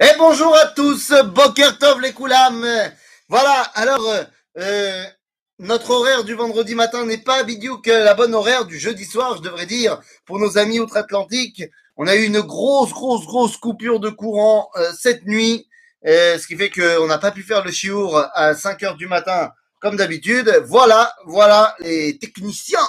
Et bonjour à tous, Boker Tov les Koulam. Voilà, alors, euh, notre horaire du vendredi matin n'est pas que la bonne horaire du jeudi soir, je devrais dire, pour nos amis outre-Atlantique. On a eu une grosse, grosse, grosse coupure de courant euh, cette nuit, euh, ce qui fait qu'on n'a pas pu faire le chiour à 5 heures du matin comme d'habitude. Voilà, voilà, les techniciens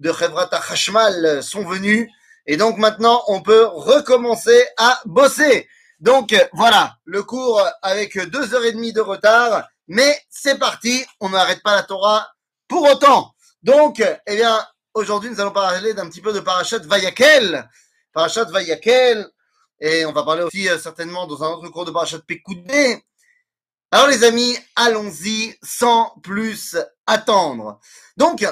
de Chevrata Hashmal sont venus. Et donc maintenant, on peut recommencer à bosser. Donc voilà, le cours avec deux heures et demie de retard, mais c'est parti, on n'arrête pas la Torah pour autant. Donc, eh bien, aujourd'hui, nous allons parler d'un petit peu de Parashat Vayakel. Parashat Vayakel, et on va parler aussi euh, certainement dans un autre cours de Parashat Pekoudé. Alors les amis, allons-y sans plus attendre. Donc,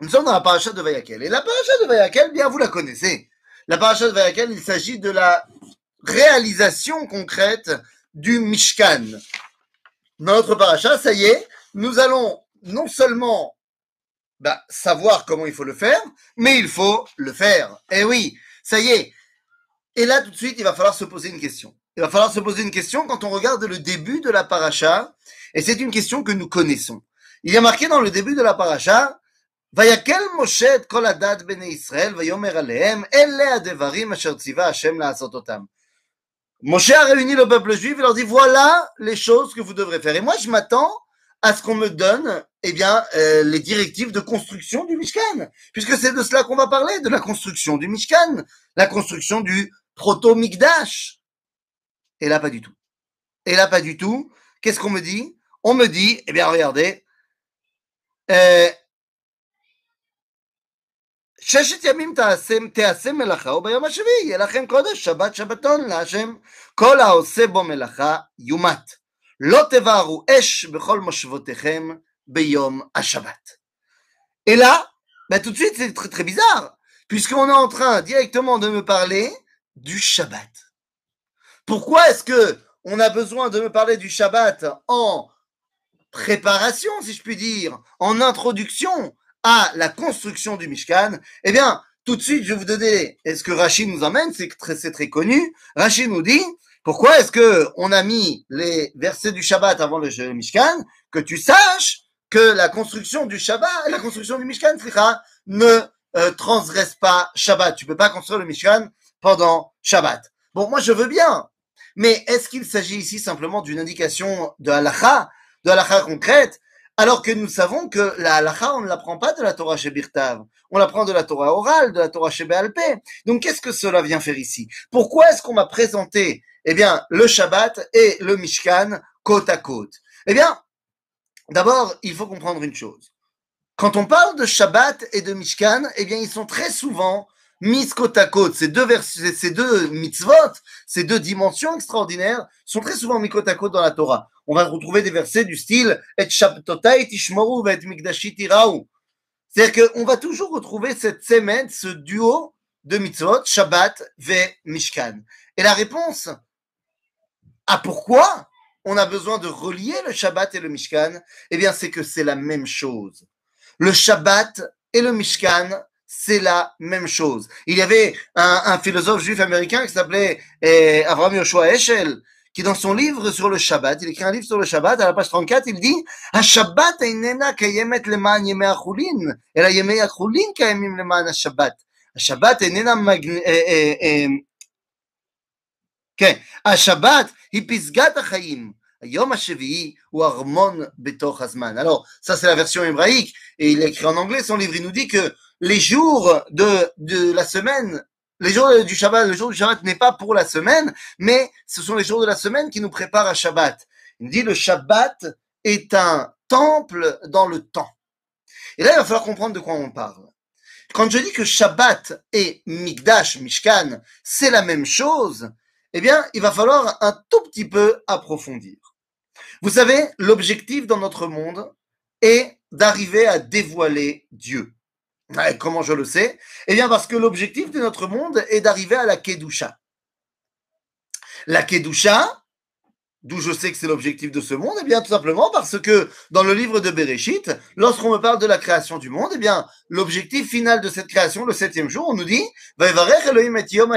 nous sommes dans la Parashat de Vayakel. Et la Parashat de Vayakel, bien vous la connaissez. La Parashat de Vayakel, il s'agit de la réalisation concrète du Mishkan. Dans notre paracha, ça y est, nous allons non seulement bah, savoir comment il faut le faire, mais il faut le faire. Eh oui, ça y est. Et là, tout de suite, il va falloir se poser une question. Il va falloir se poser une question quand on regarde le début de la paracha, et c'est une question que nous connaissons. Il y a marqué dans le début de la paracha, ויקל משה את כל הדת בני ישראל ויאמר עליהם אלה הדברים אשר ציווה השם לעשות אותם. Moshe a réuni le peuple juif et leur dit voilà les choses que vous devrez faire. Et moi, je m'attends à ce qu'on me donne, eh bien, euh, les directives de construction du Mishkan, puisque c'est de cela qu'on va parler, de la construction du Mishkan, la construction du proto-Mikdash. Et là, pas du tout. Et là, pas du tout. Qu'est-ce qu'on me dit? On me dit, eh bien, regardez, euh, ששת ימים תעשה, תעשה מלאכה וביום השביעי יהיה לכם קודש שבת שבתון להשם כל העושה בו מלאכה יומת לא תבערו אש בכל מושבותיכם ביום השבת. Et là, bah tout de suite c'est très très bizarre, puisqu'on est en train directement de me parler du Shabbat. Pourquoi est-ce que on a besoin de me parler du Shabbat en préparation, si je puis dire, en introduction à la construction du Mishkan, eh bien, tout de suite, je vais vous donner, est-ce que Rachid nous emmène, c'est très, c'est très connu. Rachid nous dit, pourquoi est-ce que on a mis les versets du Shabbat avant le Mishkan? Que tu saches que la construction du Shabbat, la construction du Mishkan, ne euh, transgresse pas Shabbat. Tu peux pas construire le Mishkan pendant Shabbat. Bon, moi, je veux bien. Mais est-ce qu'il s'agit ici simplement d'une indication de halakha, de halakha concrète? Alors que nous savons que la halakha, on ne l'apprend pas de la Torah chez Birtav. On l'apprend de la Torah orale, de la Torah chez Béalpé. Donc, qu'est-ce que cela vient faire ici? Pourquoi est-ce qu'on m'a présenté, eh bien, le Shabbat et le Mishkan côte à côte? Eh bien, d'abord, il faut comprendre une chose. Quand on parle de Shabbat et de Mishkan, eh bien, ils sont très souvent mis côte à côte. Ces deux, vers, ces deux mitzvot, ces deux dimensions extraordinaires sont très souvent mis côte à côte dans la Torah. On va retrouver des versets du style Et Shabtotai tishmoru et Mikdashi tiraou. C'est-à-dire qu'on va toujours retrouver cette semaine, ce duo de mitzvot, Shabbat ve Mishkan. Et la réponse à pourquoi on a besoin de relier le Shabbat et le Mishkan, eh bien, c'est que c'est la même chose. Le Shabbat et le Mishkan, c'est la même chose. Il y avait un, un philosophe juif américain qui s'appelait eh, Avraham Yoshua Eshel, qui dans son livre sur le Shabbat, il écrit un livre sur le Shabbat, à la page 34, il dit "השבת איננה קיימת למען ימי החולין, אלא ימי החולין קיימים למען השבת. השבת איננה מגנ... כן, השבת היא פסגת החיים. Yom HaShevi'i ou Armon Betoch Hazman. Alors, ça c'est la version hébraïque, et il a écrit en anglais, son livre, il nous dit que les jours de, de la semaine, les jours du Shabbat, le jour du Shabbat n'est pas pour la semaine, mais ce sont les jours de la semaine qui nous préparent à Shabbat. Il nous dit le Shabbat est un temple dans le temps. Et là, il va falloir comprendre de quoi on parle. Quand je dis que Shabbat et Mikdash, Mishkan, c'est la même chose, eh bien, il va falloir un tout petit peu approfondir. Vous savez, l'objectif dans notre monde est d'arriver à dévoiler Dieu. Comment je le sais? Eh bien parce que l'objectif de notre monde est d'arriver à la Kedusha. La Kedusha, d'où je sais que c'est l'objectif de ce monde, eh bien tout simplement parce que dans le livre de Bereshit, lorsqu'on me parle de la création du monde, eh bien l'objectif final de cette création, le septième jour, on nous dit Yom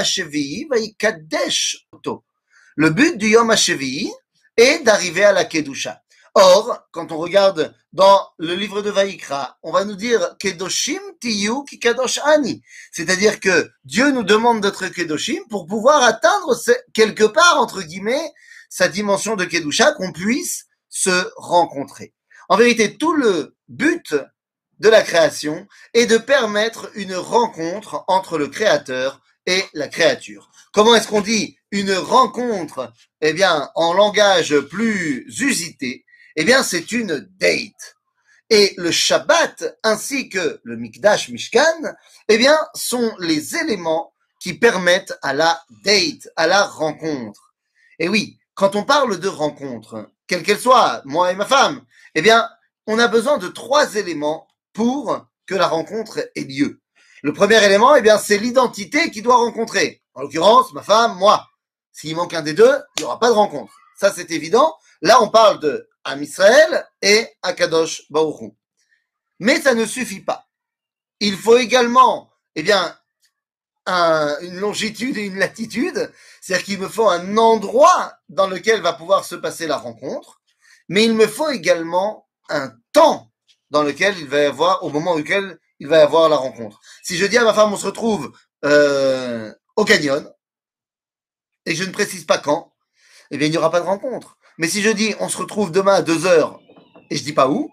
Le but du Yom HaShevi'i est d'arriver à la Kedusha. Or, quand on regarde dans le livre de Vaïkra, on va nous dire Kedoshim tiyu ki kadosh ani. C'est-à-dire que Dieu nous demande d'être Kedoshim pour pouvoir atteindre quelque part, entre guillemets, sa dimension de Kedusha, qu'on puisse se rencontrer. En vérité, tout le but de la création est de permettre une rencontre entre le créateur et la créature. Comment est-ce qu'on dit une rencontre Eh bien, en langage plus usité, eh bien, c'est une date. Et le Shabbat ainsi que le Mikdash Mishkan, eh bien, sont les éléments qui permettent à la date, à la rencontre. Et oui, quand on parle de rencontre, quelle qu'elle soit, moi et ma femme, eh bien, on a besoin de trois éléments pour que la rencontre ait lieu. Le premier élément, eh bien, c'est l'identité qui doit rencontrer. En l'occurrence, ma femme, moi. S'il manque un des deux, il n'y aura pas de rencontre. Ça, c'est évident. Là, on parle de Am Israël et Akadosh Baruch Mais ça ne suffit pas. Il faut également, eh bien, une longitude et une latitude. C'est-à-dire qu'il me faut un endroit dans lequel va pouvoir se passer la rencontre. Mais il me faut également un temps dans lequel il va y avoir, au moment auquel il va y avoir la rencontre. Si je dis à ma femme, on se retrouve euh, au canyon, et je ne précise pas quand, eh bien, il n'y aura pas de rencontre. Mais si je dis on se retrouve demain à 2 heures et je dis pas où,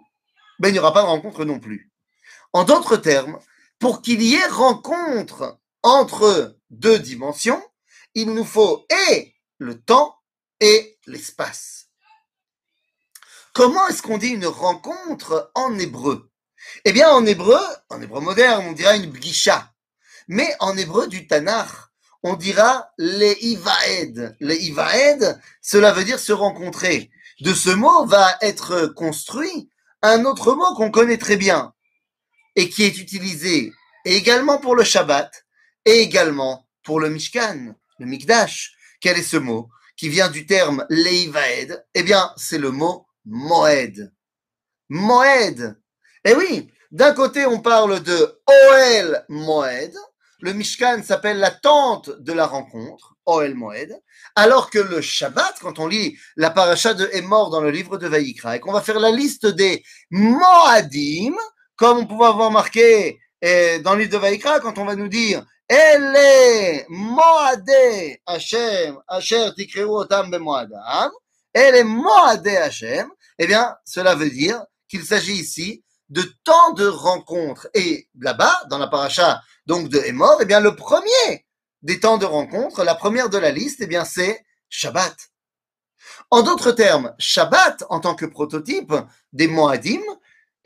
ben il n'y aura pas de rencontre non plus. En d'autres termes, pour qu'il y ait rencontre entre deux dimensions, il nous faut et le temps et l'espace. Comment est-ce qu'on dit une rencontre en hébreu? Eh bien, en hébreu, en hébreu moderne, on dira une bgisha. Mais en hébreu du Tanakh, on dira les ivaed. Les ivaed, cela veut dire se rencontrer. De ce mot va être construit un autre mot qu'on connaît très bien et qui est utilisé également pour le Shabbat et également pour le Mishkan, le Mikdash. Quel est ce mot qui vient du terme leivaed? Eh bien, c'est le mot moed. Moed. Eh oui, d'un côté, on parle de Oel Moed, le Mishkan s'appelle la tente de la rencontre, Oel Moed, alors que le Shabbat, quand on lit la paracha de Emor dans le livre de Vaïkra, et qu'on va faire la liste des Moadim, comme on pouvait avoir marqué eh, dans le livre de Vaïkra, quand on va nous dire Elle Moade Hashem, Asher Tikreu Otam Bemoadam, Elle Moade Hashem, eh bien, cela veut dire qu'il s'agit ici de tant de rencontres. Et là-bas, dans la paracha donc de Hémor, eh bien, le premier des temps de rencontres, la première de la liste, eh bien, c'est Shabbat. En d'autres termes, Shabbat, en tant que prototype des Moadim,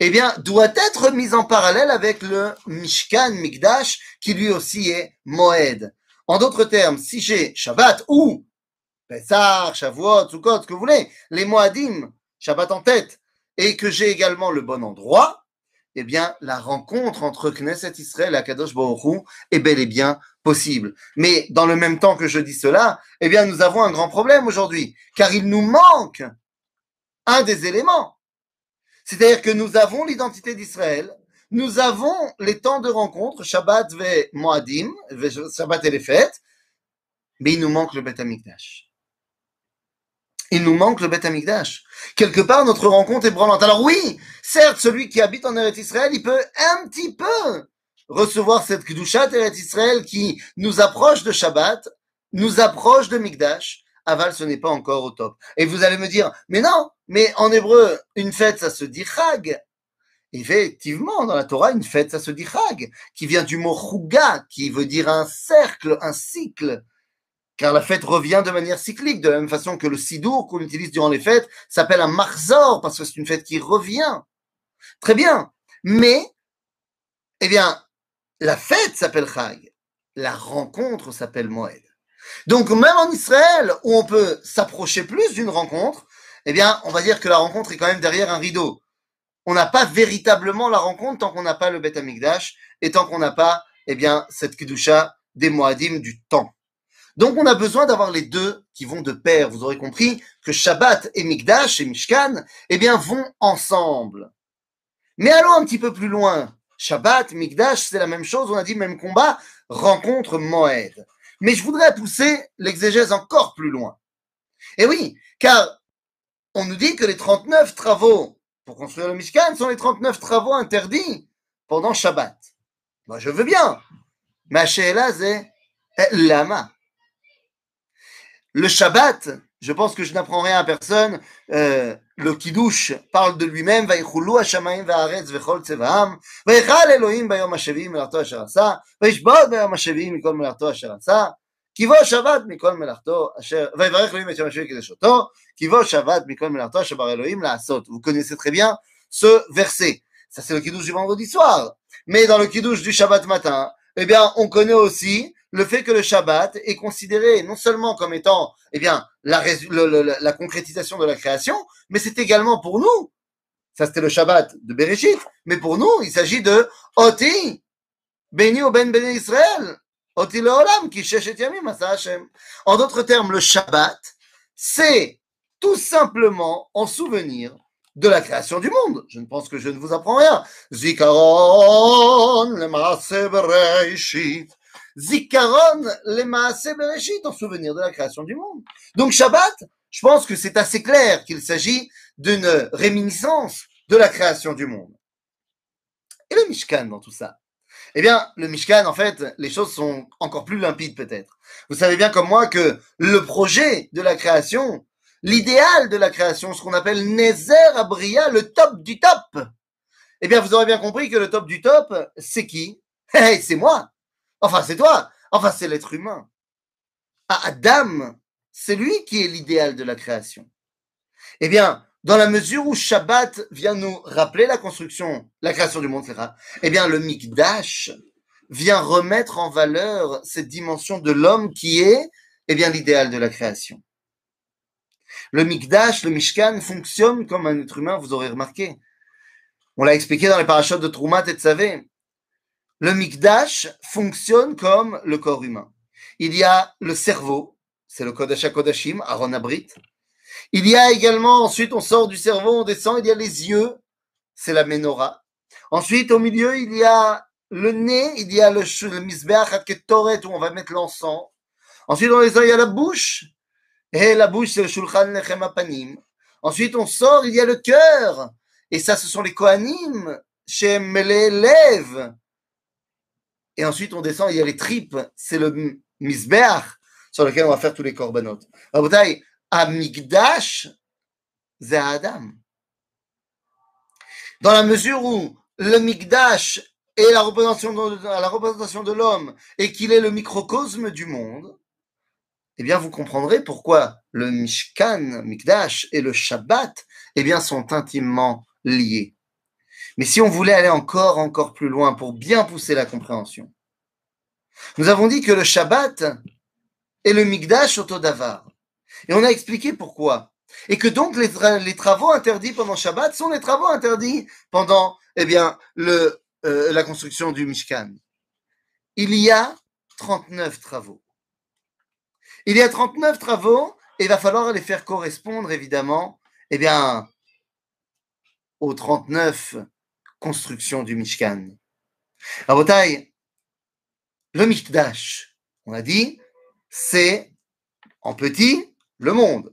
eh bien, doit être mis en parallèle avec le Mishkan Mikdash, qui lui aussi est Moed. En d'autres termes, si j'ai Shabbat ou Pesach, Shavuot, Sukkot, ce que vous voulez, les Moadim, Shabbat en tête, et que j'ai également le bon endroit, eh bien, la rencontre entre Knesset Israël et Akadosh Baruch est bel et bien possible. Mais dans le même temps que je dis cela, eh bien, nous avons un grand problème aujourd'hui, car il nous manque un des éléments. C'est-à-dire que nous avons l'identité d'Israël, nous avons les temps de rencontre, Shabbat ve Moadim, Shabbat et les fêtes, mais il nous manque le Beth Amikdash il nous manque le Beth Amikdash. Quelque part, notre rencontre est branlante. Alors oui, certes, celui qui habite en Eretz Israël, il peut un petit peu recevoir cette Kedushat Eretz Israël qui nous approche de Shabbat, nous approche de Mikdash. Aval, ce n'est pas encore au top. Et vous allez me dire, mais non, mais en hébreu, une fête, ça se dit Chag. Effectivement, dans la Torah, une fête, ça se dit Chag, qui vient du mot Chuga, qui veut dire un cercle, un cycle car la fête revient de manière cyclique, de la même façon que le sidour qu'on utilise durant les fêtes s'appelle un marzor, parce que c'est une fête qui revient. Très bien. Mais, eh bien, la fête s'appelle Chag. La rencontre s'appelle Moed. Donc, même en Israël, où on peut s'approcher plus d'une rencontre, eh bien, on va dire que la rencontre est quand même derrière un rideau. On n'a pas véritablement la rencontre tant qu'on n'a pas le Beth Amikdash et tant qu'on n'a pas, eh bien, cette Kedusha des Moadim du temps. Donc on a besoin d'avoir les deux qui vont de pair. Vous aurez compris que Shabbat et Mikdash et Mishkan, eh bien, vont ensemble. Mais allons un petit peu plus loin. Shabbat, Mikdash, c'est la même chose, on a dit même combat, rencontre Moed. Mais je voudrais pousser l'exégèse encore plus loin. Et oui, car on nous dit que les 39 travaux pour construire le Mishkan sont les 39 travaux interdits pendant Shabbat. Moi, je veux bien. Lama. Le Shabbat, je pense que je n'apprends rien à personne. Euh, le Kiddush parle de lui-même. Vaïchoulou Hashamaim va'aretz v'chol tsevaam. Vaïchal Elohim bayom hashevim melarto asher asa. Bayom hashevim mikol melarto asher asa. Kivo Shabbat mikol melarto asher... Vaïvarech Elohim et yom hashevim kedeshoto. Kivo Shabbat mikol melarto asher bar Elohim la'asot. Vous connaissez très bien ce verset. Ça, c'est le Kiddush du vendredi soir. Mais dans le Kiddush du Shabbat matin, eh bien, on connaît aussi le fait que le Shabbat est considéré non seulement comme étant, eh bien, la, concrétisation de la création, mais c'est également pour nous. Ça, c'était le Shabbat de Bereshit. Mais pour nous, il s'agit de Oti, Beni ou Ben Ben Israël. Oti Leolam, qui et Yamim. En d'autres termes, le Shabbat, c'est tout simplement en souvenir de la création du monde. Je ne pense que je ne vous apprends rien. Zikaron, le. Zikaron le Bereshit, en souvenir de la création du monde. Donc Shabbat, je pense que c'est assez clair qu'il s'agit d'une réminiscence de la création du monde. Et le Mishkan dans tout ça? Eh bien, le Mishkan, en fait, les choses sont encore plus limpides peut-être. Vous savez bien comme moi que le projet de la création, l'idéal de la création, ce qu'on appelle Nezer Abria, le top du top, eh bien, vous aurez bien compris que le top du top, c'est qui? C'est moi Enfin, c'est toi. Enfin, c'est l'être humain. Ah, Adam, c'est lui qui est l'idéal de la création. Eh bien, dans la mesure où Shabbat vient nous rappeler la construction, la création du monde, etc., eh bien, le Mikdash vient remettre en valeur cette dimension de l'homme qui est, eh bien, l'idéal de la création. Le Mikdash, le Mishkan fonctionne comme un être humain, vous aurez remarqué. On l'a expliqué dans les parachutes de Troumat et de le Mikdash fonctionne comme le corps humain. Il y a le cerveau, c'est le Kodesh HaKodashim, Aaron Abrit. Il y a également, ensuite on sort du cerveau, on descend, il y a les yeux, c'est la menorah. Ensuite, au milieu, il y a le nez, il y a le, le Mizbeach où on va mettre l'encens. Ensuite, on descend, il y a la bouche. Et la bouche, c'est le Shulchan Lechem Apanim. Ensuite, on sort, il y a le cœur. Et ça, ce sont les Kohanim, chez Lève. Et ensuite, on descend, il y a les tripes, c'est le misbeach sur lequel on va faire tous les korbanot. Rabotai, Amigdash, c'est Adam. Dans la mesure où le Migdash est la représentation de, la représentation de l'homme et qu'il est le microcosme du monde, eh bien, vous comprendrez pourquoi le Mishkan, Migdash et le Shabbat, eh bien, sont intimement liés. Mais si on voulait aller encore, encore plus loin pour bien pousser la compréhension, nous avons dit que le Shabbat est le Migdash Otodavar. Et on a expliqué pourquoi. Et que donc les, travaux interdits pendant Shabbat sont les travaux interdits pendant, eh bien, euh, la construction du Mishkan. Il y a 39 travaux. Il y a 39 travaux et il va falloir les faire correspondre, évidemment, eh bien, aux 39 construction du Mishkan. Rabotai, le Mikdash, on a dit, c'est en petit le monde.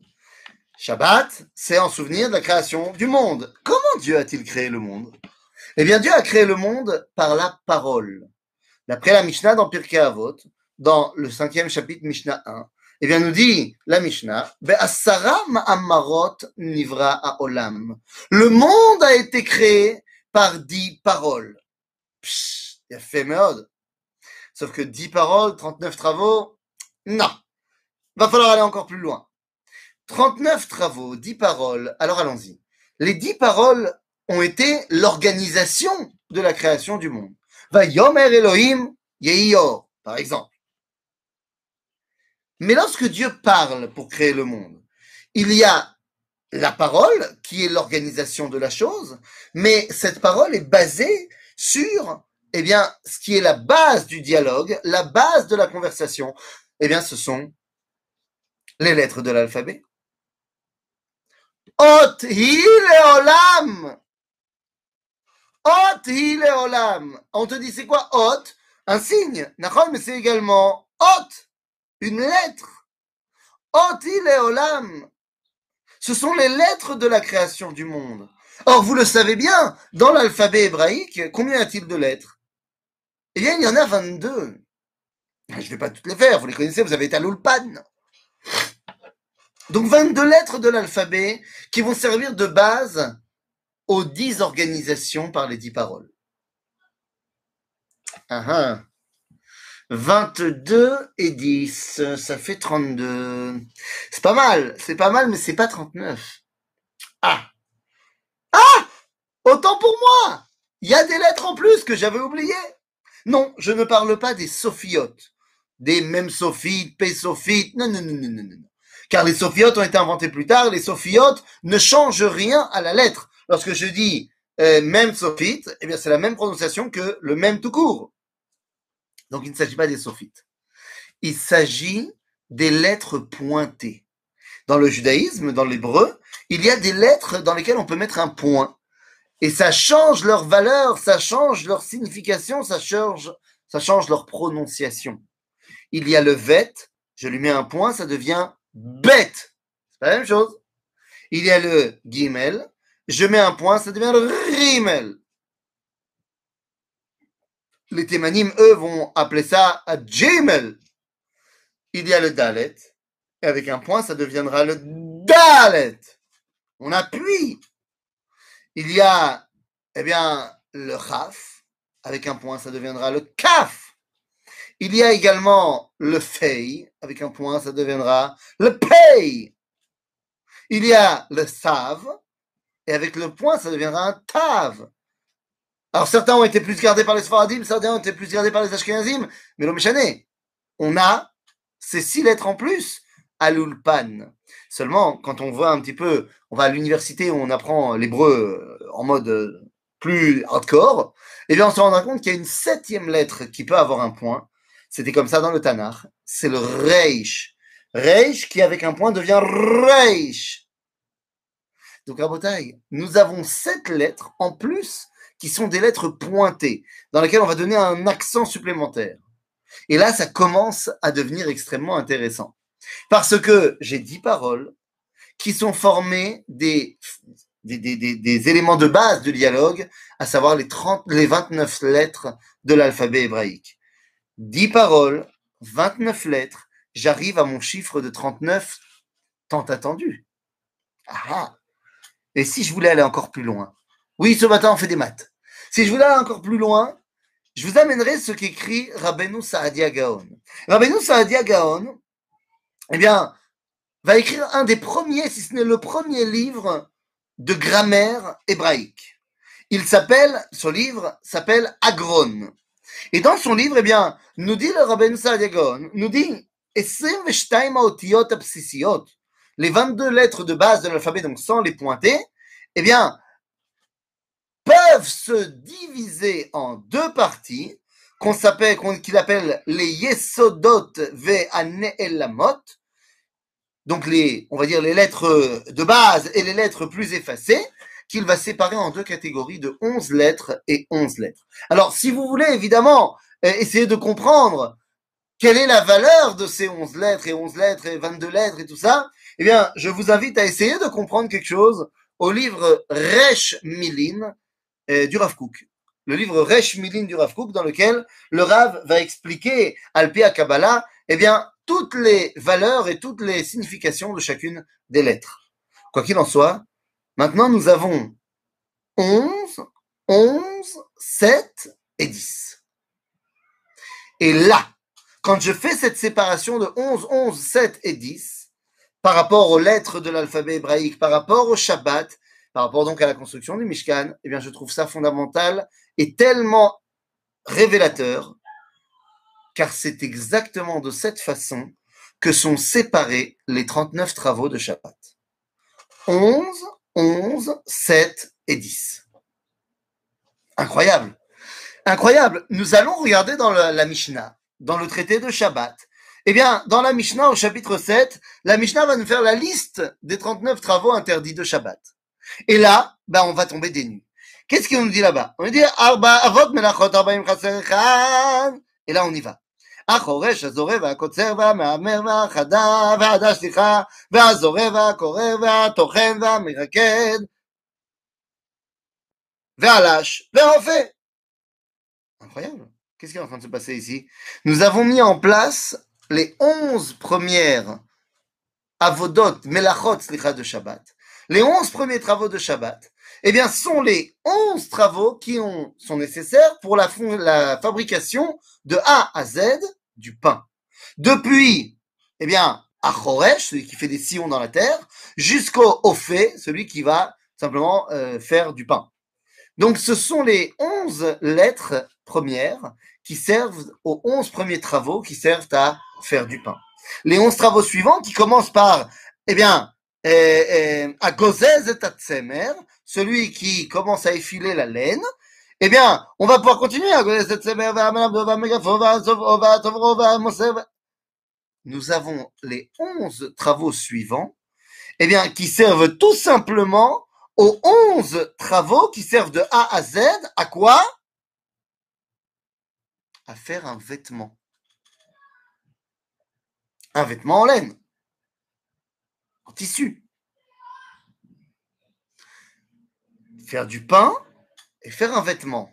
Shabbat, c'est en souvenir de la création du monde. Comment Dieu a-t-il créé le monde? Eh bien, Dieu a créé le monde par la parole. D'après la Mishnah dans Pirkei Avot, dans le cinquième chapitre Mishnah 1, eh bien, nous dit la Mishnah, nivra. Le monde a été créé par dix paroles. il a fait merde. Sauf que dix paroles, 39 travaux, non. Va falloir aller encore plus loin. 39 travaux, 10 paroles. Alors allons-y. Les dix paroles ont été l'organisation de la création du monde. Va Yomer Elohim Yehior, par exemple. Mais lorsque Dieu parle pour créer le monde, il y a la parole, qui est l'organisation de la chose, mais cette parole est basée sur, eh bien, ce qui est la base du dialogue, la base de la conversation. Eh bien, ce sont les lettres de l'alphabet. Ot hi olam. Ot hi olam. On te dit, c'est quoi ot? Un signe. Mais c'est également ot, une lettre. Oti Leolam. Ce sont les lettres de la création du monde. Or, vous le savez bien, dans l'alphabet hébraïque, combien a-t-il de lettres? Eh bien, il y en a 22. Je ne vais pas toutes les faire, vous les connaissez, vous avez été à l'Ulpan. Donc 22 lettres de l'alphabet qui vont servir de base aux 10 organisations par les 10 paroles. Ah, 22 ah. et 10, ça fait 32. C'est pas mal, c'est pas mal, mais c'est pas 39. Ah Ah Autant pour moi Il y a des lettres en plus que j'avais oubliées. Non, je ne parle pas des sophiotes, des mêmes sophites, p-sophites, non, non, non, non, non, non. Car les sophiotes ont été inventés plus tard, les sophiotes ne changent rien à la lettre. Lorsque je dis euh, même sophite, eh bien c'est la même prononciation que le même tout court. Donc il ne s'agit pas des sophites. Il s'agit des lettres pointées. Dans le judaïsme, dans l'hébreu, il y a des lettres dans lesquelles on peut mettre un point. Et ça change leur valeur, ça change leur signification, ça change, ça change leur prononciation. Il y a le vet, je lui mets un point, ça devient bête. C'est la même chose. Il y a le gimel. Je mets un point, ça devient rimel. Les témanim, eux, vont appeler ça à gimel. Il y a le dalet. Et avec un point, ça deviendra le dalet. On appuie. Il y a, eh bien, le chaf. Avec un point, ça deviendra le kaf. Il y a également le fei, avec un point, ça deviendra le pay. Il y a le sav, et avec le point, ça deviendra un tav. Alors certains ont été plus gardés par les Sfaradim, certains ont été plus gardés par les Ashkenazim, mais l'homme on a ces six lettres en plus à l'ulpan. Seulement, quand on voit un petit peu, on va à l'université on apprend l'hébreu en mode plus hardcore, et eh bien on se rendra compte qu'il y a une septième lettre qui peut avoir un point, c'était comme ça dans le Tanakh. C'est le Reish. Reish qui, avec un point, devient Reish. Donc, à Botaï, nous avons sept lettres en plus qui sont des lettres pointées, dans lesquelles on va donner un accent supplémentaire. Et là, ça commence à devenir extrêmement intéressant. Parce que j'ai dix paroles qui sont formées des, éléments de base du dialogue, à savoir les, 30, les 29 lettres de l'alphabet hébraïque. 10 paroles, 29 lettres, j'arrive à mon chiffre de 39 tant attendu. Ah, ah Et si je voulais aller encore plus loin? Oui, ce matin, on fait des maths. Si je voulais aller encore plus loin, je vous amènerai ce qu'écrit Rabbeinu Saadia Gaon. Rabbeinu Saadia Gaon, eh bien, va écrire un des premiers, si ce n'est le premier livre de grammaire hébraïque. Il s'appelle, ce livre s'appelle Agron. Et dans son livre, eh bien, nous dit le Rabben Sadiagon, nous dit les 22 lettres de base de l'alphabet, donc sans les pointer, eh bien, peuvent se diviser en deux parties qu'on s'appelle, qu'il appelle les Yesodot Ve'ane'elamot, donc les, on va dire les lettres de base et les lettres plus effacées, qu'il va séparer en deux catégories de 11 lettres et 11 lettres. Alors, si vous voulez évidemment euh, essayer de comprendre quelle est la valeur de ces 11 lettres et 11 lettres et 22 lettres et tout ça, eh bien, je vous invite à essayer de comprendre quelque chose au livre Resh Milin euh, du Rav. Le livre Resh Milin du Rav dans lequel le Rav va expliquer, Alpia Kabbalah, eh bien, toutes les valeurs et toutes les significations de chacune des lettres. Quoi qu'il en soit, Maintenant, nous avons 11, 11, 7 et 10. Et là, quand je fais cette séparation de 11, 11, 7 et 10, par rapport aux lettres de l'alphabet hébraïque, par rapport au Shabbat, par rapport donc à la construction du Mishkan, eh bien, je trouve ça fondamental et tellement révélateur, car c'est exactement de cette façon que sont séparés les 39 travaux de Shabbat. 11, 11, 7 et 10. Incroyable. Incroyable. Nous allons regarder dans la, Mishnah, dans le traité de Shabbat. Eh bien, dans la Mishnah, au chapitre 7, la Mishnah va nous faire la liste des 39 travaux interdits de Shabbat. Et là, ben, on va tomber des nues. Qu'est-ce qu'on nous dit là-bas On nous dit Arba Avot Melachot Arbaim Et là, on y va. החורש, הזורע והקוצר והמהמר והחדה והעדה סליחה והזורע והקורא והטוחן והמרקד והלש והאופה. Incroyable. Qu'est-ce qui est en train de se passer ici Nous avons mis en place les onze premières avodot, melachot, slicha de Shabbat. Les onze premiers travaux de Shabbat, eh bien, sont les onze travaux qui ont, sont nécessaires pour la, la fabrication de A à Z du pain. Depuis, eh bien, Achoresh, celui qui fait des sillons dans la terre, jusqu'au Ophé, celui qui va simplement euh, faire du pain. Donc, ce sont les onze lettres premières qui servent aux onze premiers travaux qui servent à faire du pain. Les onze travaux suivants qui commencent par, eh bien, à Gozez et celui qui commence à effiler la laine, eh bien, on va pouvoir continuer. Nous avons les onze travaux suivants, eh bien, qui servent tout simplement aux onze travaux qui servent de A à Z à quoi? À faire un vêtement. Un vêtement en laine, en tissu. Faire du pain et faire un vêtement.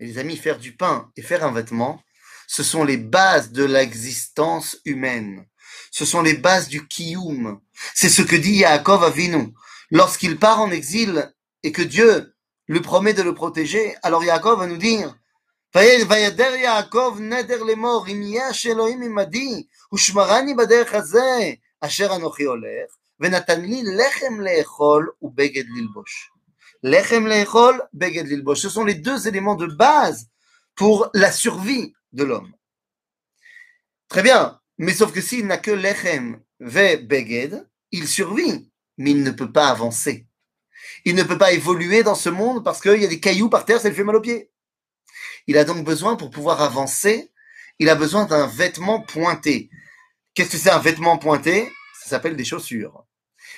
Et les amis, faire du pain et faire un vêtement, ce sont les bases de l'existence humaine. Ce sont les bases du kiyum. C'est ce que dit Yaakov Avinu. Lorsqu'il part en exil et que Dieu lui promet de le protéger, alors Yaakov va nous dire, וידר יעקב נדר לאמור, אם יש אלוהים עמדי, ושמרני בדרך הזה, אשר אנוכי הולך, ונתן לי לחם לאכול ובגד ללבוש. לחם לאכול, בגד ללבוש. Ce sont les deux éléments de base pour la survie de l'homme. Très bien, mais sauf que s'il n'a que lechem ve beged, il survit, mais il ne peut pas avancer. Il ne peut pas évoluer dans ce monde parce qu'il y a des cailloux par terre, ça lui fait mal aux pieds. Il a donc besoin, pour pouvoir avancer, il a besoin d'un vêtement pointé. Qu'est-ce que c'est un vêtement pointé? Ça s'appelle des chaussures.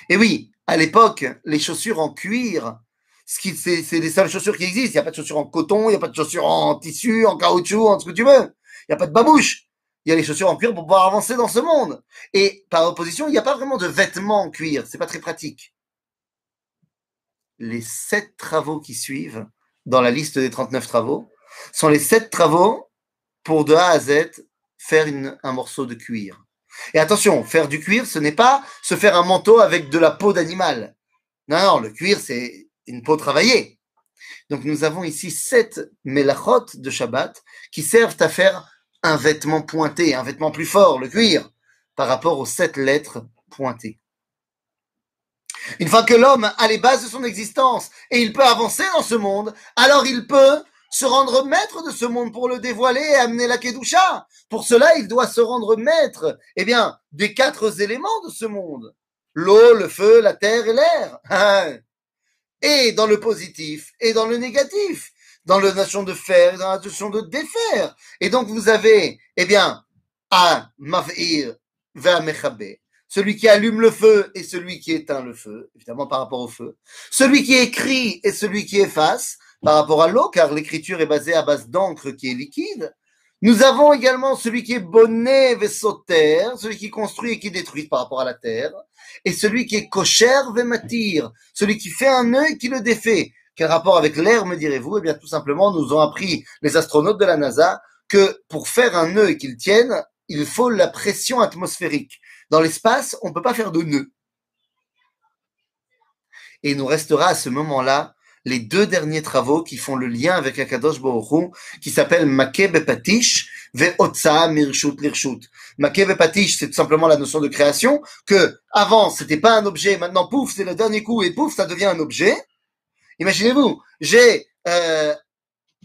Et oui, à l'époque, les chaussures en cuir, c'est les seules chaussures qui existent. Il n'y a pas de chaussures en coton, il n'y a pas de chaussures en tissu, en caoutchouc, en ce que tu veux. Il n'y a pas de babouche. Il y a les chaussures en cuir pour pouvoir avancer dans ce monde. Et par opposition, il n'y a pas vraiment de vêtements en cuir. C'est pas très pratique. Les sept travaux qui suivent dans la liste des 39 travaux sont les sept travaux pour de A à Z faire un morceau de cuir. Et attention, faire du cuir, ce n'est pas se faire un manteau avec de la peau d'animal. Non, non, le cuir, c'est une peau travaillée. Donc nous avons ici sept melachot de Shabbat qui servent à faire un vêtement pointé, un vêtement plus fort, le cuir, par rapport aux sept lettres pointées. Une fois que l'homme a les bases de son existence et il peut avancer dans ce monde, alors il peut se rendre maître de ce monde pour le dévoiler et amener la Kedusha. Pour cela, il doit se rendre maître, eh bien, des quatre éléments de ce monde. L'eau, le feu, la terre et l'air. et dans le positif et dans le négatif. Dans la notion de faire et dans la notion de défaire. Et donc, vous avez, eh bien, à mav'ir vers. Celui qui allume le feu et celui qui éteint le feu, évidemment par rapport au feu. Celui qui écrit et celui qui efface par rapport à l'eau, car l'écriture est basée à base d'encre qui est liquide. Nous avons également celui qui est bonnet terre, celui qui construit et qui détruit par rapport à la terre, et celui qui est cocher vématir, celui qui fait un nœud et qui le défait. Quel rapport avec l'air, me direz-vous? Eh bien, tout simplement, nous ont appris les astronautes de la NASA que pour faire un nœud et qu'il tienne, il faut la pression atmosphérique. Dans l'espace, on ne peut pas faire de nœud. Et il nous restera à ce moment-là les deux derniers travaux qui font le lien avec Akadosh Baruch qui s'appellent Makeb Patish Ve'otza Mirshut Lirshut. Makeb Patish, c'est tout simplement la notion de création, que avant c'était pas un objet, maintenant pouf, c'est le dernier coup et pouf, ça devient un objet. Imaginez-vous, j'ai euh,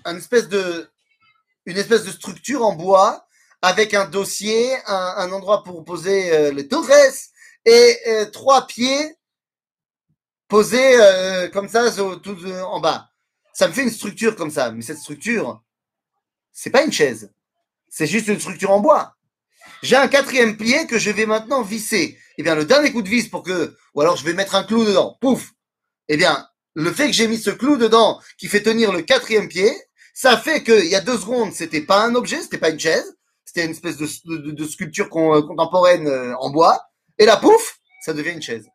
une espèce de structure en bois avec un dossier, un, endroit pour poser euh, les torres et euh, trois pieds posé euh, comme ça tout euh, en bas. Ça me fait une structure comme ça, mais cette structure, c'est pas une chaise, c'est juste une structure en bois. J'ai un quatrième pied que je vais maintenant visser. Eh bien, le dernier coup de vis pour que, ou alors je vais mettre un clou dedans, pouf. Eh bien, le fait que j'ai mis ce clou dedans qui fait tenir le quatrième pied, ça fait qu'il y a deux secondes, c'était pas un objet, c'était pas une chaise, c'était une espèce de, sculpture con- contemporaine euh, en bois, et là, pouf, ça devient une chaise.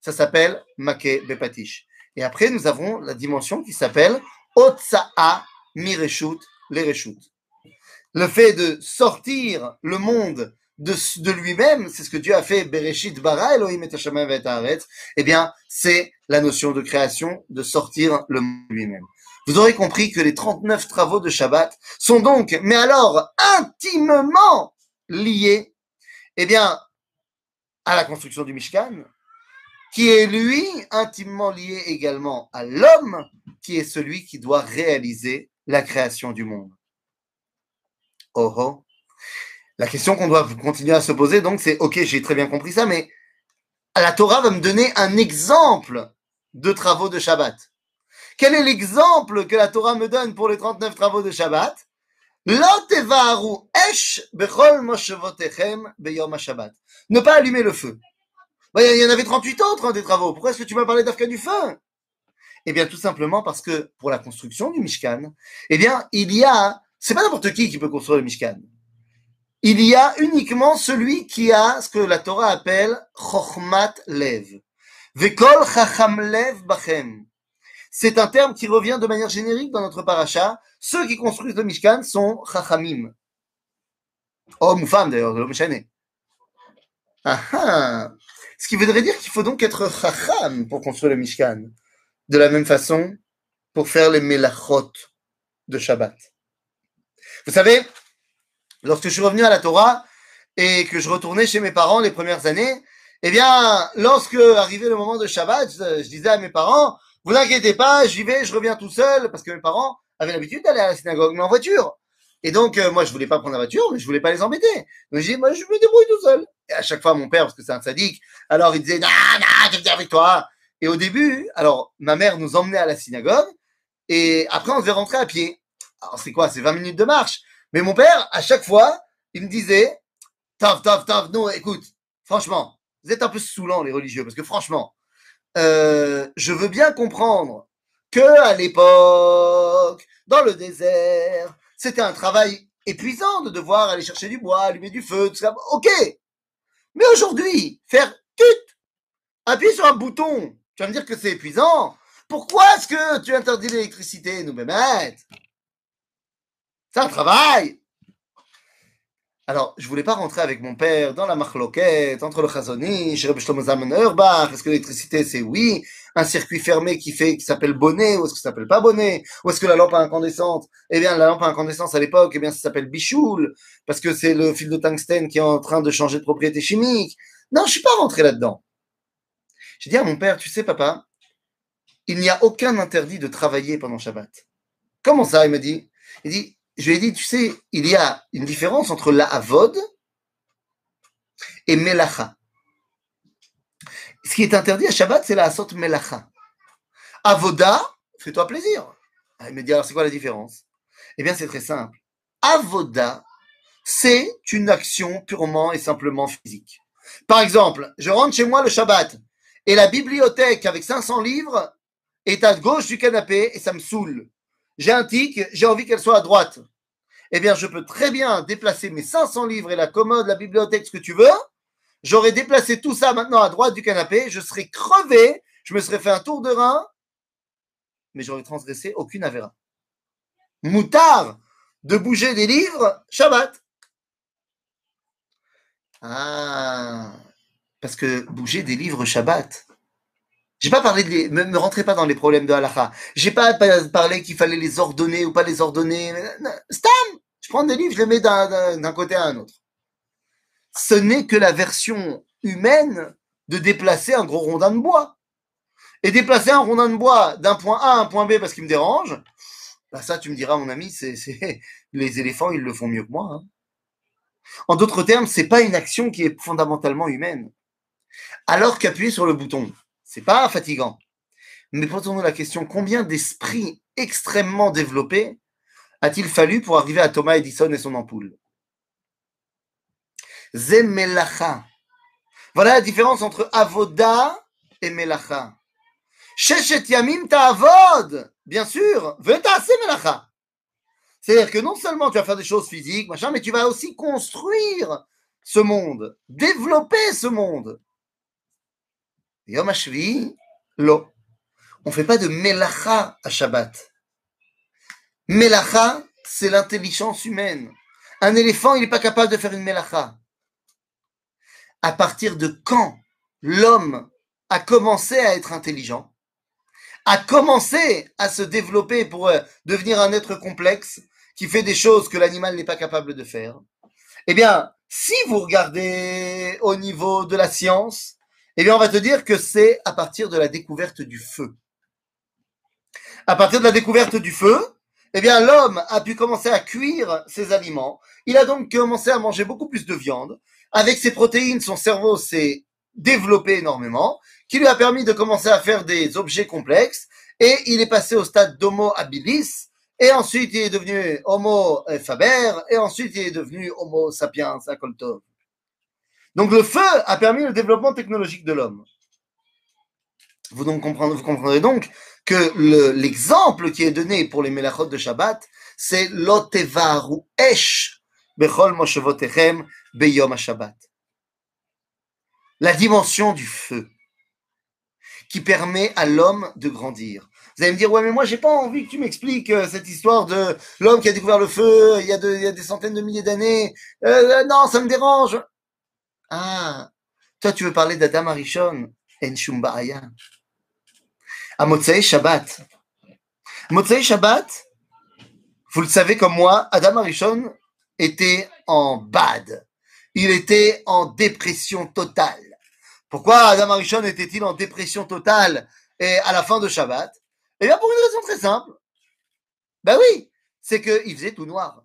Ça s'appelle Make Bepatish. Et après, nous avons la dimension qui s'appelle Otsa'a Mireshut Lereshut. Le fait de sortir le monde de, lui-même, c'est ce que Dieu a fait, Bereshit bara Elohim et Hashemayim et eh bien, c'est la notion de création, de sortir le monde de lui-même. Vous aurez compris que les 39 travaux de Shabbat sont donc, mais alors, intimement liés, eh bien, à la construction du Mishkan, qui est lui intimement lié également à l'homme, qui est celui qui doit réaliser la création du monde. Oh oh. La question qu'on doit continuer à se poser, donc, c'est, ok, j'ai très bien compris ça, mais la Torah va me donner un exemple de travaux de Shabbat. Quel est l'exemple que la Torah me donne pour les 39 travaux de Shabbat? Ne pas allumer le feu. Il y en avait 38 autres hein, des travaux. Pourquoi est-ce que tu m'as parlé d'Afka du feu? Eh bien, tout simplement parce que pour la construction du Mishkan, eh bien, il y a, c'est pas n'importe qui qui peut construire le Mishkan. Il y a uniquement celui qui a ce que la Torah appelle Chochmat Lev. Vekol Chacham Lev Bachem. C'est un terme qui revient de manière générique dans notre paracha. Ceux qui construisent le Mishkan sont Chachamim. Hommes ou femmes d'ailleurs, le Mishane. Ah ah. Ce qui voudrait dire qu'il faut donc être Chacham pour construire le Mishkan. De la même façon, pour faire les Melachot de Shabbat. Vous savez, lorsque je suis revenu à la Torah et que je retournais chez mes parents les premières années, eh bien, lorsque arrivait le moment de Shabbat, je disais à mes parents, vous inquiétez pas, j'y vais, je reviens tout seul, parce que mes parents avaient l'habitude d'aller à la synagogue, mais en voiture. Et donc, euh, moi, je voulais pas prendre la voiture, mais je voulais pas les embêter. Donc, j'ai dit, moi, je me débrouille tout seul. Et à chaque fois, mon père, parce que c'est un sadique, alors il disait, non, non, je viens avec toi. Et au début, alors, ma mère nous emmenait à la synagogue, et après, on devait rentrer à pied. Alors, c'est quoi? C'est 20 minutes de marche. Mais mon père, à chaque fois, il me disait, taf, taf, taf, non, écoute, franchement, vous êtes un peu saoulant, les religieux, parce que franchement, euh, je veux bien comprendre que à l'époque, dans le désert, c'était un travail épuisant de devoir aller chercher du bois, allumer du feu, tout ça. Ok. Mais aujourd'hui, faire tut, appuyer sur un bouton, tu vas me dire que c'est épuisant. Pourquoi est-ce que tu interdis l'électricité, nous Bémet C'est un travail. Alors, je voulais pas rentrer avec mon père dans la marloquette entre le Chazoni, chez Rabbi Shlomo Zalman Auerbach, est-ce que l'électricité c'est oui, un circuit fermé qui fait, qui s'appelle bonnet, ou est-ce que ça s'appelle pas bonnet, ou est-ce que la lampe à incandescente, eh bien, la lampe à incandescence à l'époque, eh bien, ça s'appelle bichoul, parce que c'est le fil de tungstène qui est en train de changer de propriété chimique. Non, je suis pas rentré là-dedans. J'ai dit à mon père, tu sais, papa, il n'y a aucun interdit de travailler pendant Shabbat. Comment ça? Il me dit. Il dit, je lui ai dit, tu sais, il y a une différence entre la avod et melacha. Ce qui est interdit à Shabbat, c'est la asot melacha. Avoda, fais-toi plaisir. Ah, il me dit, alors c'est quoi la différence? Eh bien, c'est très simple. Avoda, c'est une action purement et simplement physique. Par exemple, je rentre chez moi le Shabbat et la bibliothèque avec 500 livres est à gauche du canapé et ça me saoule. J'ai un tic, j'ai envie qu'elle soit à droite. Eh bien, je peux très bien déplacer mes 500 livres et la commode, la bibliothèque, ce que tu veux. J'aurais déplacé tout ça maintenant à droite du canapé, je serais crevé, je me serais fait un tour de rein, mais j'aurais transgressé aucune avéra. Moutard de bouger des livres, Shabbat. Ah, parce que bouger des livres Shabbat. J'ai pas parlé de les, me, rentrez pas dans les problèmes de halakha. J'ai pas pa- parlé qu'il fallait les ordonner ou pas les ordonner. Stam, je prends des livres, je les mets d'un- côté à un autre. Ce n'est que la version humaine de déplacer un gros rondin de bois. Et déplacer un rondin de bois d'un point A à un point B parce qu'il me dérange, bah ça, tu me diras, mon ami, c'est- les éléphants, ils le font mieux que moi. hein. En d'autres termes, c'est pas une action qui est fondamentalement humaine. Alors qu'appuyer sur le bouton, c'est pas fatigant. Mais posons-nous la question, combien d'esprits extrêmement développés a-t-il fallu pour arriver à Thomas Edison et son ampoule? Zemelacha. Voilà la différence entre avoda et melacha. Sheshet yamim ta'avod, bien sûr, ve'ta'ase melacha. C'est-à-dire que non seulement tu vas faire des choses physiques, mais tu vas aussi construire ce monde, développer ce monde. Yom HaShvi, lo. On ne fait pas de melacha à Shabbat. Melacha, c'est l'intelligence humaine. Un éléphant, il n'est pas capable de faire une melacha. À partir de quand l'homme a commencé à être intelligent, a commencé à se développer pour euh, devenir un être complexe qui fait des choses que l'animal n'est pas capable de faire, eh bien, si vous regardez au niveau de la science, eh bien, on va te dire que c'est à partir de la découverte du feu. À partir de la découverte du feu, eh bien, l'homme a pu commencer à cuire ses aliments. Il a donc commencé à manger beaucoup plus de viande. Avec ses protéines, son cerveau s'est développé énormément, qui lui a permis de commencer à faire des objets complexes. Et il est passé au stade d'Homo habilis, et ensuite, il est devenu Homo faber, et ensuite, il est devenu Homo sapiens akoltov. Donc, le feu a permis le développement technologique de l'homme. Vous, comprendrez, donc que l'exemple qui est donné pour les melachot de Shabbat, c'est l'otevaru esh bechol moshevotechem beyom Shabbat. La dimension du feu qui permet à l'homme de grandir. Vous allez me dire, ouais, mais moi, j'ai pas envie que tu m'expliques euh, cette histoire de l'homme qui a découvert le feu il y a, il y a des centaines de milliers d'années. Euh, euh, non, ça me dérange. Ah, toi, tu veux parler d'Adam Arishon, En Shumbaaya. À Shabbat. Motsei Shabbat, vous le savez comme moi, Adam Arishon était en bad. Il était en dépression totale. Pourquoi Adam Arishon était-il en dépression totale et à la fin de Shabbat? Eh bien, pour une raison très simple. Ben oui, c'est qu'il faisait tout noir.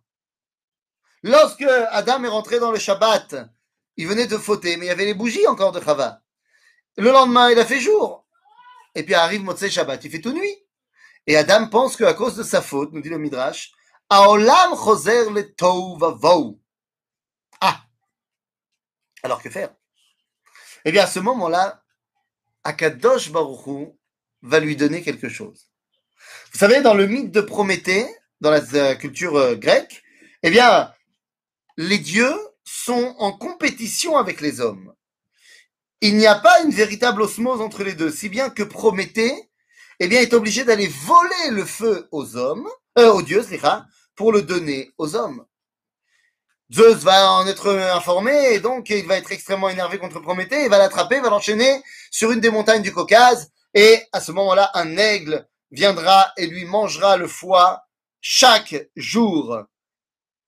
Lorsque Adam est rentré dans le Shabbat, il venait de fauter, mais il y avait les bougies encore de Chava. Le lendemain, il a fait jour. Et puis arrive Motsei Shabbat, il fait tout nuit. Et Adam pense qu'à cause de sa faute, nous dit le Midrash, Aolam choser le vavou. Ah Alors que faire? Eh bien, à ce moment-là, Akadosh Baruchou va lui donner quelque chose. Vous savez, dans le mythe de Prométhée, dans la euh, culture euh, grecque, eh bien, les dieux sont en compétition avec les hommes. Il n'y a pas une véritable osmose entre les deux, si bien que Prométhée, eh bien, est obligé d'aller voler le feu aux hommes, euh, aux dieux, pour le donner aux hommes. Zeus va en être informé et donc il va être extrêmement énervé contre Prométhée, il va l'attraper, va l'enchaîner sur une des montagnes du Caucase et à ce moment-là, un aigle viendra et lui mangera le foie chaque jour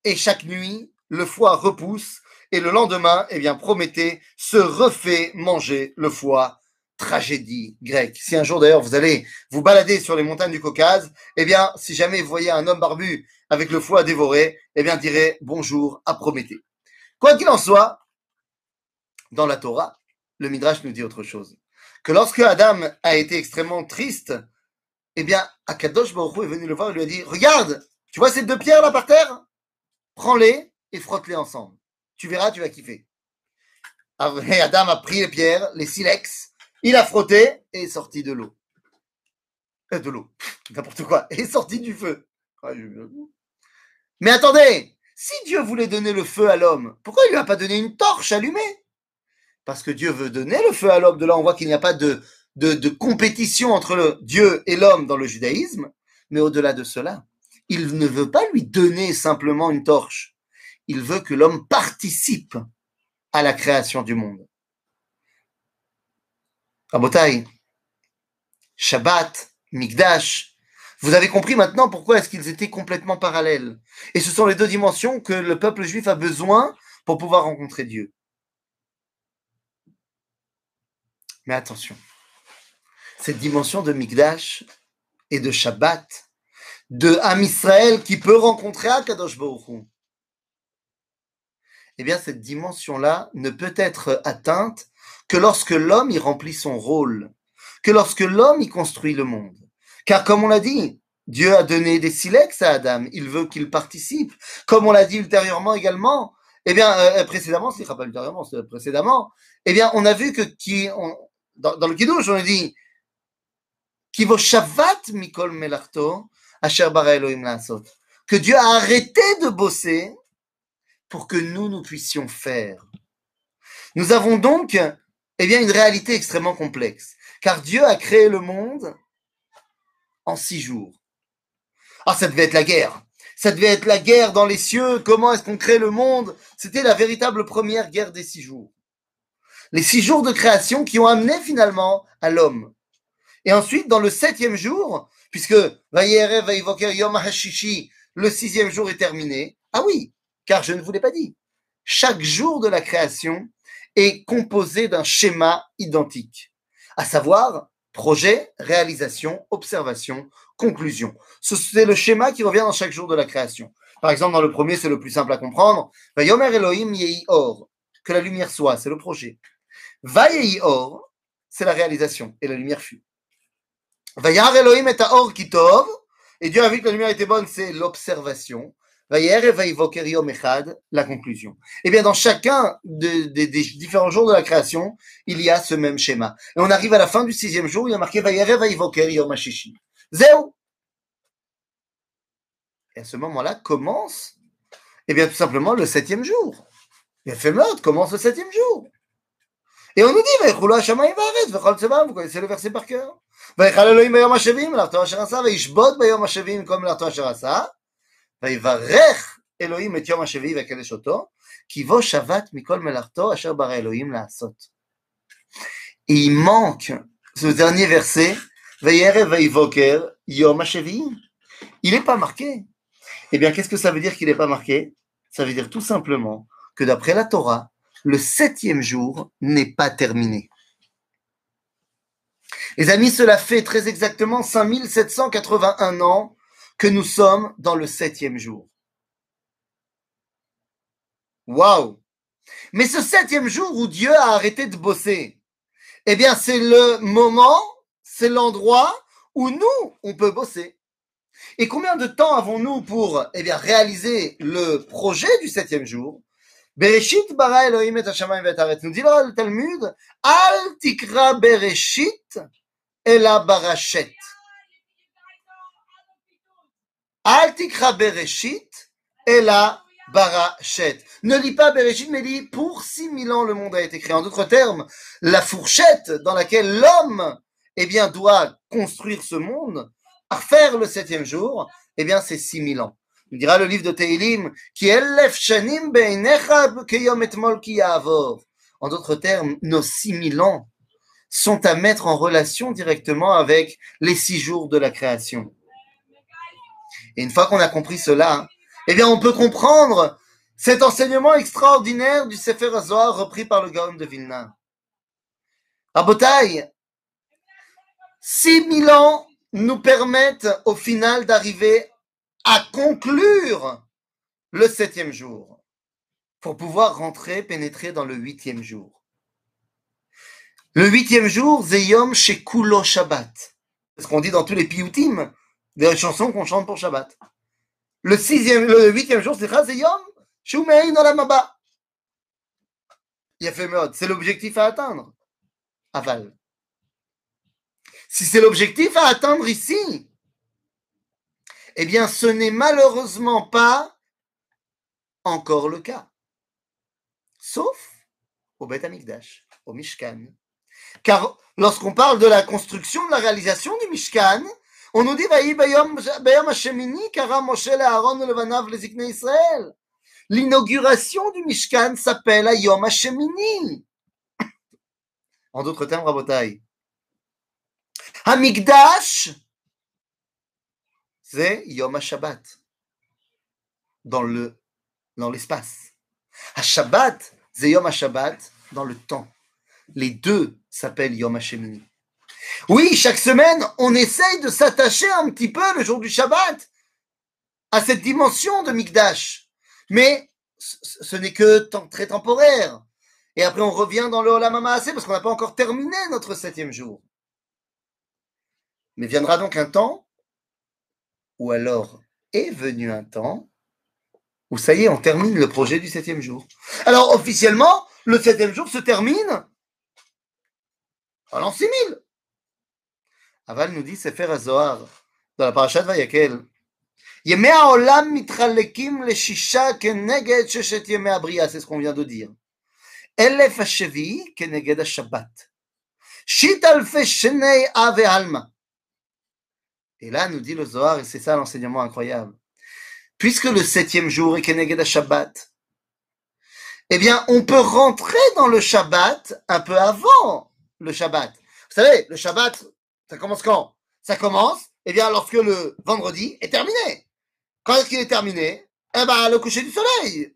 et chaque nuit. Le foie repousse et le lendemain, eh bien, Prométhée se refait manger le foie. Tragédie grecque. Si un jour d'ailleurs vous allez vous balader sur les montagnes du Caucase, eh bien, si jamais vous voyez un homme barbu avec le foie dévoré, eh bien, direz bonjour à Prométhée. Quoi qu'il en soit, dans la Torah, le Midrash nous dit autre chose que lorsque Adam a été extrêmement triste, eh bien, Akadosh Baruch est venu le voir et lui a dit Regarde, tu vois ces deux pierres là par terre? Prends-les et frotte-les ensemble. Tu verras, tu vas kiffer. Adam a pris les pierres, les silex, il a frotté et est sorti de l'eau. Euh, de l'eau, n'importe quoi, et est sorti du feu. Mais attendez, si Dieu voulait donner le feu à l'homme, pourquoi il lui a pas donné une torche allumée? Parce que Dieu veut donner le feu à l'homme. De là, on voit qu'il n'y a pas de, de, compétition entre le Dieu et l'homme dans le judaïsme. Mais au-delà de cela, il ne veut pas lui donner simplement une torche. Il veut que l'homme participe à la création du monde. Rabotai, Shabbat, Mikdash, vous avez compris maintenant pourquoi est-ce qu'ils étaient complètement parallèles. Et ce sont les deux dimensions que le peuple juif a besoin pour pouvoir rencontrer Dieu. Mais attention, cette dimension de Mikdash et de Shabbat, de Am Israël qui peut rencontrer Akadosh Baruch eh bien, cette dimension-là ne peut être atteinte que lorsque l'homme y remplit son rôle, que lorsque l'homme y construit le monde. Car comme on l'a dit, Dieu a donné des silex à Adam, il veut qu'il participe. Comme on l'a dit ultérieurement également, eh bien, euh, précédemment, ce sera pas ultérieurement, c'est précédemment, eh bien, on a vu que qui, on, dans, le Kiddush, on dit Kivo Shavat Mikol Melachto Asher Bara Elohim que Dieu a arrêté de bosser pour que nous, nous puissions faire. Nous avons donc eh bien, une réalité extrêmement complexe, car Dieu a créé le monde en six jours. Ah, ça devait être la guerre. Ça devait être la guerre dans les cieux. Comment est-ce qu'on crée le monde? C'était la véritable première guerre des six jours. Les six jours de création qui ont amené finalement à l'homme. Et ensuite, dans le septième jour, puisque Vayere Vayivoker Yom HaShishi, le sixième jour est terminé. Ah oui, car je ne vous l'ai pas dit. Chaque jour de la création est composé d'un schéma identique, à savoir projet, réalisation, observation, conclusion. C'est le schéma qui revient dans chaque jour de la création. Par exemple, dans le premier, c'est le plus simple à comprendre. Vayomer Elohim Or, que la lumière soit, c'est le projet. Vayehi Or, c'est la réalisation, et la lumière fut. Vayar Elohim et Or Kitov, et Dieu a vu que la lumière était bonne, c'est l'observation la conclusion. Eh bien, dans chacun des différents jours de la création, il y a ce même schéma. Et on arrive à la fin du sixième jour, il y a marqué Zéo. Et à ce moment-là commence, eh bien, tout simplement le septième jour. Et l'autre commence le septième jour. Et on nous dit, vous connaissez le verset par cœur? comme ויברך אלוהים את יום השביעי ויקדש אותו, כי בו שבת מכל מלאכתו אשר ברא אלוהים לעשות. Et il manque ce dernier verset, Vayerev Vayivoker Yom HaShevi'im. Il n'est pas marqué. Eh bien, qu'est-ce que ça veut dire qu'il n'est pas marqué Ça veut dire tout simplement que d'après la Torah, le septième jour n'est pas terminé. Les amis, cela fait très exactement 5781 ans que nous sommes dans le septième jour. Waouh Mais ce septième jour où Dieu a arrêté de bosser, eh bien, c'est le moment, c'est l'endroit où nous, on peut bosser. Et combien de temps avons-nous pour eh bien, réaliser le projet du septième jour? Bereshit bara Elohim et Hashamayim et Nous dit le Talmud, Al tikra Bereshit ela barachet. Altikra Bereshit et la Barachet. Ne lis pas Bereshit, mais lis pour 6000 ans le monde a été créé. En d'autres termes, la fourchette dans laquelle l'homme eh bien, doit construire ce monde, faire le septième jour, eh bien, c'est 6000 ans. Il dira le livre de Teilim, qui elef shanim keyom etmol ki En d'autres termes, nos 6000 ans sont à mettre en relation directement avec les six jours de la création. Et une fois qu'on a compris cela, eh bien, on peut comprendre cet enseignement extraordinaire du Sefer Zohar repris par le Gaon de Vilna. Rabotai, 6000 ans nous permettent au final d'arriver à conclure le septième jour pour pouvoir rentrer, pénétrer dans le huitième jour. Le huitième jour, Zeyom Shekulo Shabbat. C'est ce qu'on dit dans tous les piyutim des chansons qu'on chante pour Shabbat. Le sixième, le huitième jour, c'est Yom Shumei Nolamaba. Il a fait mode. C'est l'objectif à atteindre. Aval. Si c'est l'objectif à atteindre ici, eh bien, ce n'est malheureusement pas encore le cas. Sauf au Beth Amikdash, au Mishkan. Car lorsqu'on parle de la construction, de la réalisation du Mishkan, on nous dit, L'inauguration du Mishkan s'appelle Ayom Hashemini. En d'autres termes, Rabotai. Hamikdash, c'est Yom HaShabbat. Dans le, dans l'espace. HaShabbat, c'est Yom HaShabbat dans le temps. Les deux s'appellent Yom HaShemini. Oui, chaque semaine, on essaye de s'attacher un petit peu le jour du Shabbat à cette dimension de Mikdash. Mais ce n'est que très temporaire. Et après, on revient dans le Olam assez parce qu'on n'a pas encore terminé notre septième jour. Mais viendra donc un temps, ou alors est venu un temps, où ça y est, on termine le projet du septième jour. Alors, officiellement, le septième jour se termine en l'an 6000. Aval nous dit Sefer Zohar, dans la parashat Vayakel, ימי העולם מתחלקים לשישה כנגד ששת ימי הבריאה, c'est ce qu'on vient de dire. אלף השביעי כנגד השבת. שיט אלפי שני אבי עלמא. Et là, nous dit le Zohar, et c'est ça l'enseignement incroyable. Puisque le septième jour est Keneged Shabbat, eh bien, on peut rentrer dans le Shabbat un peu avant le Shabbat. Vous savez, le Shabbat, ça commence quand? Ça commence, eh bien, lorsque le vendredi est terminé. Quand est-ce qu'il est terminé? Eh bien, le coucher du soleil,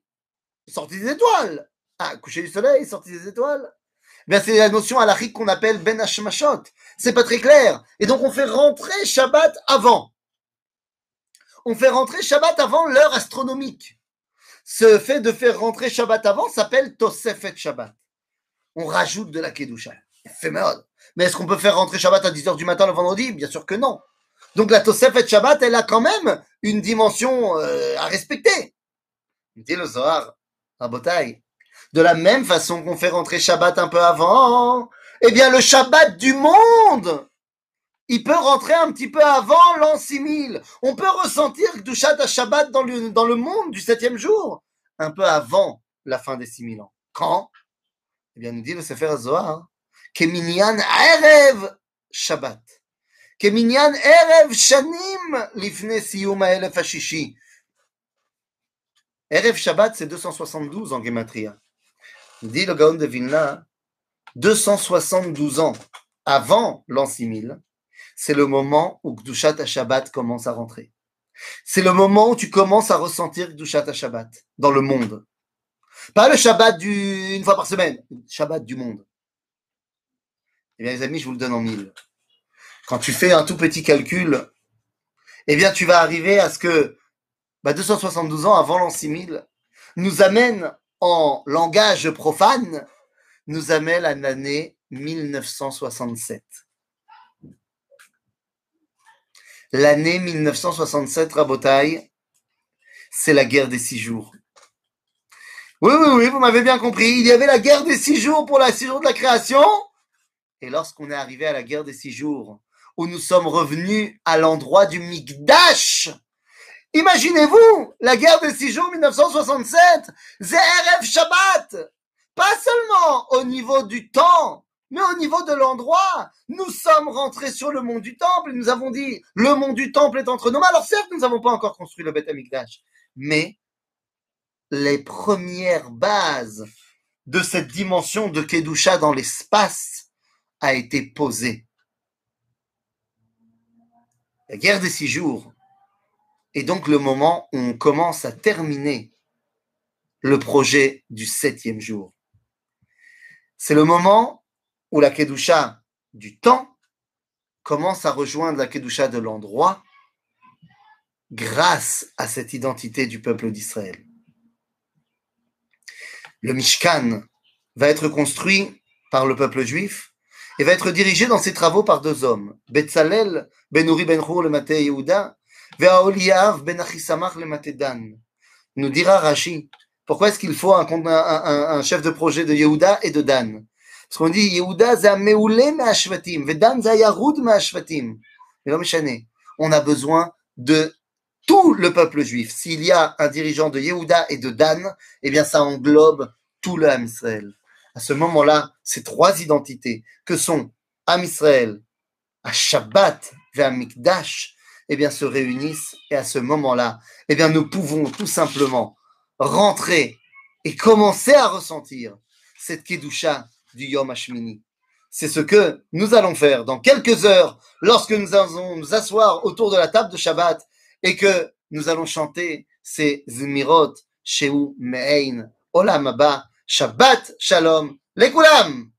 sortie des étoiles. Ah, coucher du soleil, sortie des étoiles. Eh c'est la notion halachique qu'on appelle Ben Hashmashot. C'est pas très clair. Et donc, on fait rentrer Shabbat avant. On fait rentrer Shabbat avant l'heure astronomique. Ce fait de faire rentrer Shabbat avant s'appelle Tosefet Shabbat. On rajoute de la Kedusha. Éphémère. Mais est-ce qu'on peut faire rentrer Shabbat à 10h du matin le vendredi? Bien sûr que non. Donc la Tosefet Shabbat, elle a quand même une dimension euh, à respecter. Dit le Zohar, à. De la même façon qu'on fait rentrer Shabbat un peu avant, eh bien le Shabbat du monde, il peut rentrer un petit peu avant l'an 6000. On peut ressentir Kdushat à Shabbat dans le, dans le monde du septième jour, un peu avant la fin des 6000 ans. Quand? Eh bien, nous dit le Sefer Zohar, Keminyan Erev Shabbat. Keminyan Erev Shanim Lifne Siyum Elef Hashishi. Erev Shabbat, c'est 272 en Gematria. Dit le Gaon de Vilna, 272 ans avant l'an 6000, c'est le moment où Kdushat Shabbat commence à rentrer. C'est le moment où tu commences à ressentir Kdushat Shabbat dans le monde. Pas le Shabbat du, une fois par semaine, Shabbat du monde. Eh bien, les amis, je vous le donne en mille. Quand tu fais un tout petit calcul, eh bien, tu vas arriver à ce que bah, 272 ans avant l'an 6000 nous amène en langage profane, nous amène à l'année 1967. L'année 1967, Rabotaille, c'est la guerre des six jours. Oui, oui, oui, vous m'avez bien compris. Il y avait la guerre des six jours pour la six jours de la création. Et lorsqu'on est arrivé à la guerre des six jours, où nous sommes revenus à l'endroit du Mikdash, imaginez-vous la guerre des six jours 1967, ZRF Shabbat, pas seulement au niveau du temps, mais au niveau de l'endroit, nous sommes rentrés sur le mont du Temple et nous avons dit, le mont du Temple est entre nos mains. Alors certes, nous n'avons pas encore construit le Beth Amikdash, mais les premières bases de cette dimension de Kedusha dans l'espace a été posée. La guerre des six jours est donc le moment où on commence à terminer le projet du septième jour. C'est le moment où la Kedusha du temps commence à rejoindre la Kedusha de l'endroit grâce à cette identité du peuple d'Israël. Le Mishkan va être construit par le peuple juif et va être dirigé dans ses travaux par deux hommes, Betzalel ben Uri ben le Maté Yehuda, Ve'aoliav ben Achisamach le Maté Dan. Nous dira Rashi, pourquoi est-ce qu'il faut un, un, un, chef de projet de Yehuda et de Dan? Parce qu'on dit, Yehuda, c'est un meoulé me'ashvatim, Vedan, c'est yaroud me'ashvatim. Mais on a besoin de tout le peuple juif. S'il y a un dirigeant de Yehuda et de Dan, eh bien, ça englobe tout le Ham Israël. À ce moment-là, ces trois identités que sont Ham Israël, à Shabbat à Mikdash, eh bien, se réunissent et à ce moment-là, eh bien, nous pouvons tout simplement rentrer et commencer à ressentir cette Kedusha du Yom Hashmini. C'est ce que nous allons faire dans quelques heures lorsque nous allons nous asseoir autour de la table de Shabbat et que nous allons chanter ces Zmirot, Sheu Me'ein, Olam Abba, Shabbat Shalom, Lekulam!